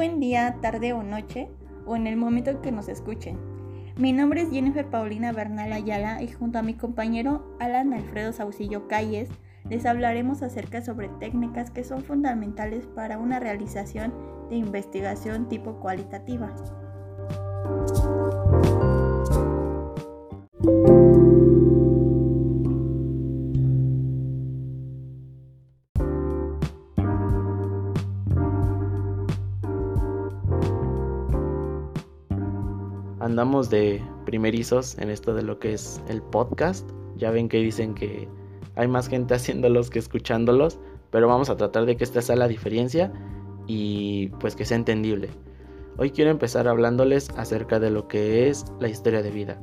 buen día, tarde o noche, o en el momento que nos escuchen. Mi nombre es Jennifer Paulina Bernal Ayala y junto a mi compañero Alan Alfredo Saucillo Calles les hablaremos acerca sobre técnicas que son fundamentales para una realización de investigación tipo cualitativa. Andamos de primerizos en esto de lo que es el podcast. Ya ven que dicen que hay más gente haciéndolos que escuchándolos, pero vamos a tratar de que esta sea la diferencia y pues que sea entendible. Hoy quiero empezar hablándoles acerca de lo que es la historia de vida.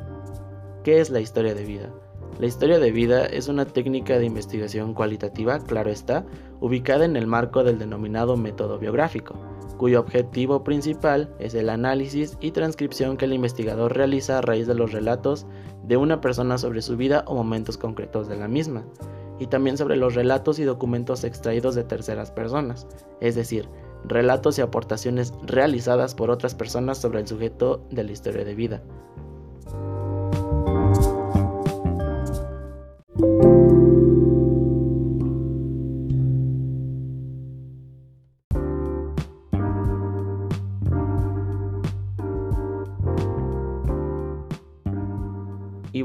¿Qué es la historia de vida? La historia de vida es una técnica de investigación cualitativa, claro está, ubicada en el marco del denominado método biográfico cuyo objetivo principal es el análisis y transcripción que el investigador realiza a raíz de los relatos de una persona sobre su vida o momentos concretos de la misma, y también sobre los relatos y documentos extraídos de terceras personas, es decir, relatos y aportaciones realizadas por otras personas sobre el sujeto de la historia de vida.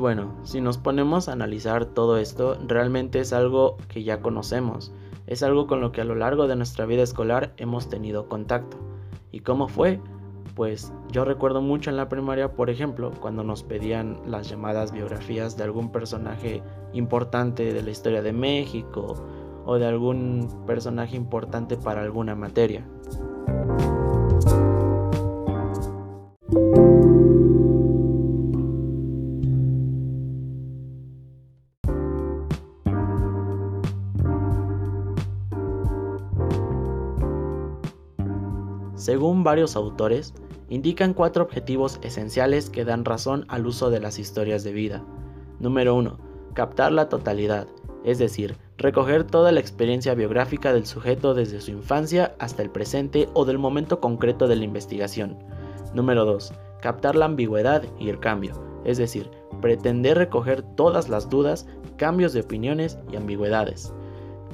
Bueno, si nos ponemos a analizar todo esto, realmente es algo que ya conocemos, es algo con lo que a lo largo de nuestra vida escolar hemos tenido contacto. ¿Y cómo fue? Pues yo recuerdo mucho en la primaria, por ejemplo, cuando nos pedían las llamadas biografías de algún personaje importante de la historia de México o de algún personaje importante para alguna materia. Según varios autores, indican cuatro objetivos esenciales que dan razón al uso de las historias de vida. Número 1. Captar la totalidad, es decir, recoger toda la experiencia biográfica del sujeto desde su infancia hasta el presente o del momento concreto de la investigación. Número 2. Captar la ambigüedad y el cambio, es decir, pretender recoger todas las dudas, cambios de opiniones y ambigüedades.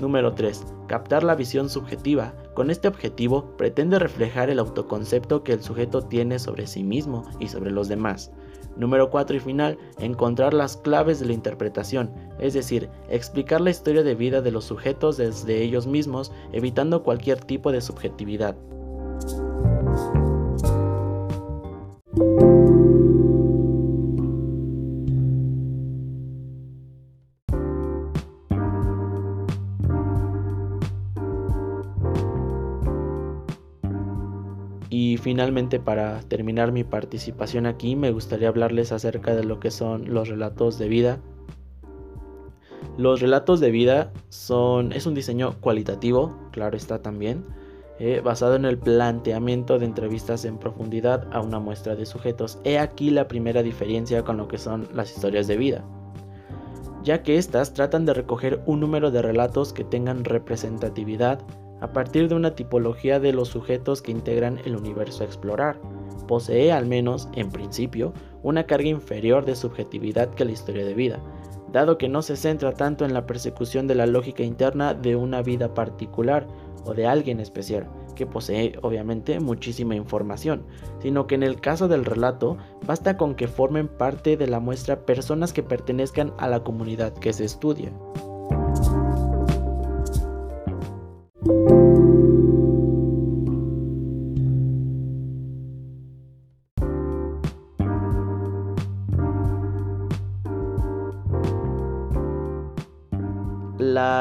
Número 3. Captar la visión subjetiva. Con este objetivo pretende reflejar el autoconcepto que el sujeto tiene sobre sí mismo y sobre los demás. Número 4 y final, encontrar las claves de la interpretación, es decir, explicar la historia de vida de los sujetos desde ellos mismos, evitando cualquier tipo de subjetividad. Finalmente para terminar mi participación aquí me gustaría hablarles acerca de lo que son los relatos de vida. Los relatos de vida son, es un diseño cualitativo, claro está también, eh, basado en el planteamiento de entrevistas en profundidad a una muestra de sujetos. He aquí la primera diferencia con lo que son las historias de vida, ya que éstas tratan de recoger un número de relatos que tengan representatividad a partir de una tipología de los sujetos que integran el universo a explorar. Posee, al menos en principio, una carga inferior de subjetividad que la historia de vida, dado que no se centra tanto en la persecución de la lógica interna de una vida particular o de alguien especial, que posee obviamente muchísima información, sino que en el caso del relato basta con que formen parte de la muestra personas que pertenezcan a la comunidad que se estudia.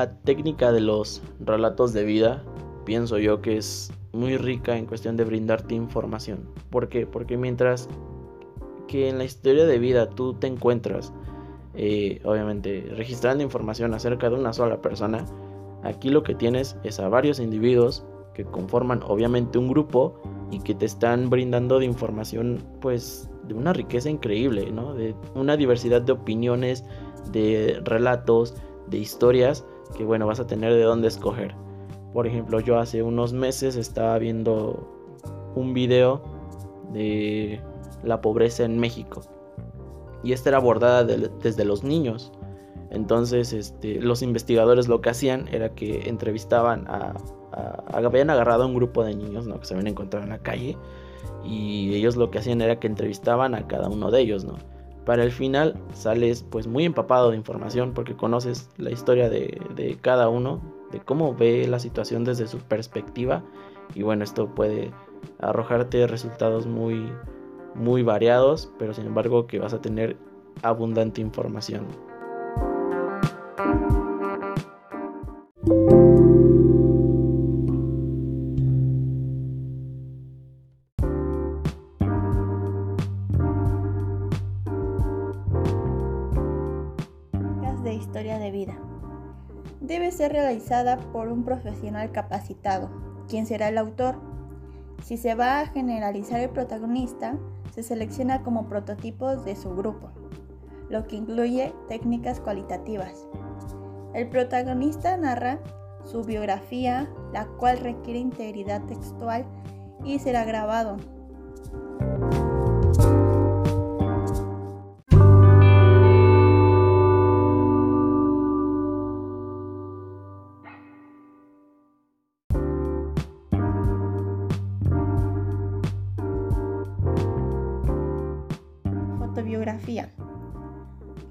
Técnica de los relatos de vida, pienso yo que es muy rica en cuestión de brindarte información. ¿Por qué? Porque mientras que en la historia de vida tú te encuentras, eh, obviamente, registrando información acerca de una sola persona, aquí lo que tienes es a varios individuos que conforman obviamente un grupo y que te están brindando de información pues de una riqueza increíble, ¿no? De una diversidad de opiniones, de relatos, de historias que bueno, vas a tener de dónde escoger. Por ejemplo, yo hace unos meses estaba viendo un video de la pobreza en México. Y esta era abordada desde los niños. Entonces, este, los investigadores lo que hacían era que entrevistaban a, Habían agarrado a un grupo de niños ¿no? que se habían encontrado en la calle. Y ellos lo que hacían era que entrevistaban a cada uno de ellos, ¿no? Para el final sales pues muy empapado de información porque conoces la historia de, de cada uno, de cómo ve la situación desde su perspectiva. Y bueno, esto puede arrojarte resultados muy, muy variados, pero sin embargo que vas a tener abundante información. Realizada por un profesional capacitado, quien será el autor. Si se va a generalizar el protagonista, se selecciona como prototipos de su grupo, lo que incluye técnicas cualitativas. El protagonista narra su biografía, la cual requiere integridad textual y será grabado.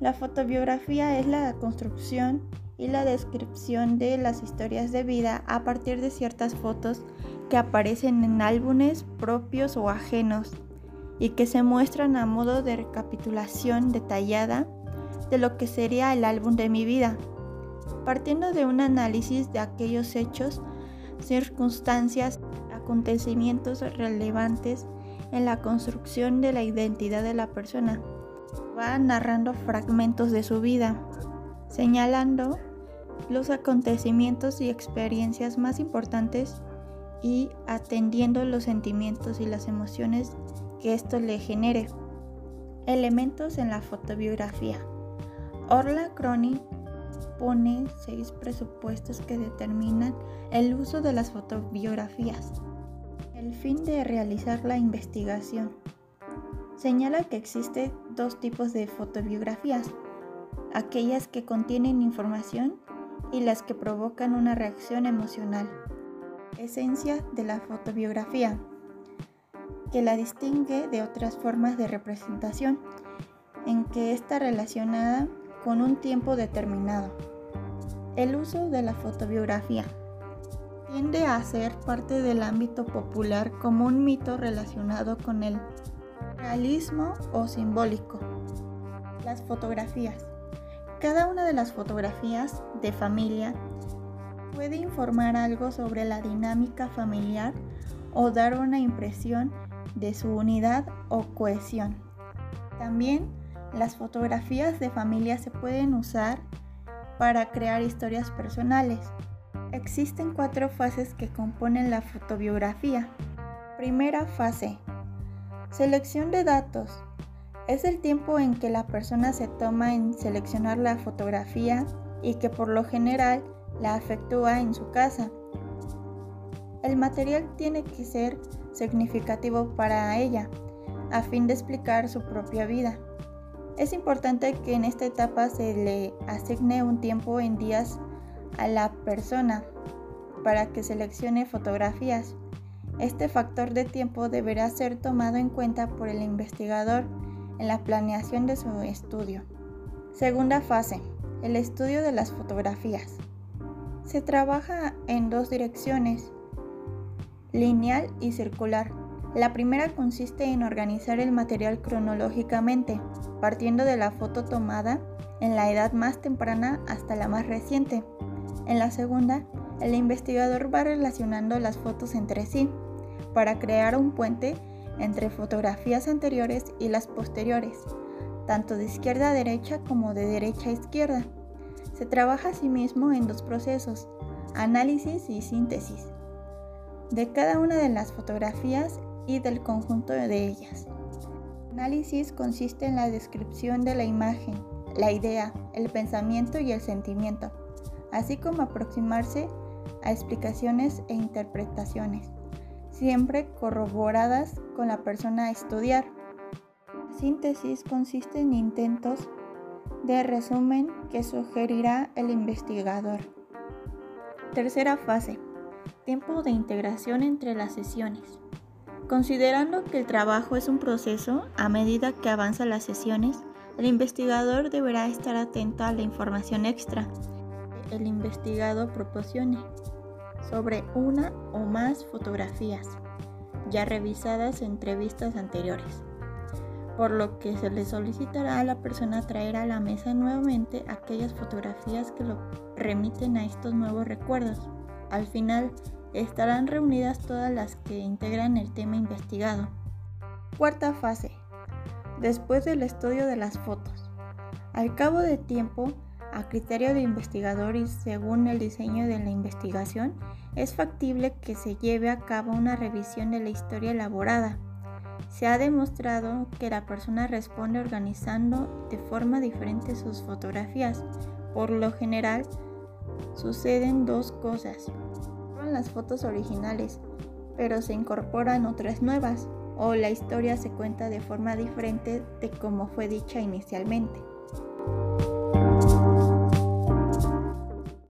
La fotobiografía es la construcción y la descripción de las historias de vida a partir de ciertas fotos que aparecen en álbumes propios o ajenos y que se muestran a modo de recapitulación detallada de lo que sería el álbum de mi vida, partiendo de un análisis de aquellos hechos, circunstancias, acontecimientos relevantes en la construcción de la identidad de la persona. Va narrando fragmentos de su vida, señalando los acontecimientos y experiencias más importantes y atendiendo los sentimientos y las emociones que esto le genere. Elementos en la fotobiografía. Orla Crony pone seis presupuestos que determinan el uso de las fotobiografías. El fin de realizar la investigación. Señala que existe dos tipos de fotobiografías, aquellas que contienen información y las que provocan una reacción emocional. Esencia de la fotobiografía, que la distingue de otras formas de representación, en que está relacionada con un tiempo determinado. El uso de la fotobiografía tiende a ser parte del ámbito popular como un mito relacionado con el realismo o simbólico. Las fotografías. Cada una de las fotografías de familia puede informar algo sobre la dinámica familiar o dar una impresión de su unidad o cohesión. También las fotografías de familia se pueden usar para crear historias personales, Existen cuatro fases que componen la fotobiografía. Primera fase. Selección de datos. Es el tiempo en que la persona se toma en seleccionar la fotografía y que por lo general la efectúa en su casa. El material tiene que ser significativo para ella, a fin de explicar su propia vida. Es importante que en esta etapa se le asigne un tiempo en días a la persona para que seleccione fotografías. Este factor de tiempo deberá ser tomado en cuenta por el investigador en la planeación de su estudio. Segunda fase, el estudio de las fotografías. Se trabaja en dos direcciones, lineal y circular. La primera consiste en organizar el material cronológicamente, partiendo de la foto tomada en la edad más temprana hasta la más reciente. En la segunda, el investigador va relacionando las fotos entre sí para crear un puente entre fotografías anteriores y las posteriores, tanto de izquierda a derecha como de derecha a izquierda. Se trabaja asimismo en dos procesos, análisis y síntesis, de cada una de las fotografías y del conjunto de ellas. Análisis consiste en la descripción de la imagen, la idea, el pensamiento y el sentimiento así como aproximarse a explicaciones e interpretaciones. Siempre corroboradas con la persona a estudiar. La síntesis consiste en intentos de resumen que sugerirá el investigador. Tercera fase. Tiempo de integración entre las sesiones. Considerando que el trabajo es un proceso, a medida que avanzan las sesiones, el investigador deberá estar atento a la información extra que el investigado proporcione sobre una o más fotografías ya revisadas en entrevistas anteriores, por lo que se le solicitará a la persona traer a la mesa nuevamente aquellas fotografías que lo remiten a estos nuevos recuerdos. Al final, estarán reunidas todas las que integran el tema investigado. Cuarta fase. Después del estudio de las fotos. Al cabo de tiempo, a criterio de investigador y según el diseño de la investigación, es factible que se lleve a cabo una revisión de la historia elaborada. Se ha demostrado que la persona responde organizando de forma diferente sus fotografías. Por lo general, suceden dos cosas las fotos originales, pero se incorporan otras nuevas o la historia se cuenta de forma diferente de como fue dicha inicialmente.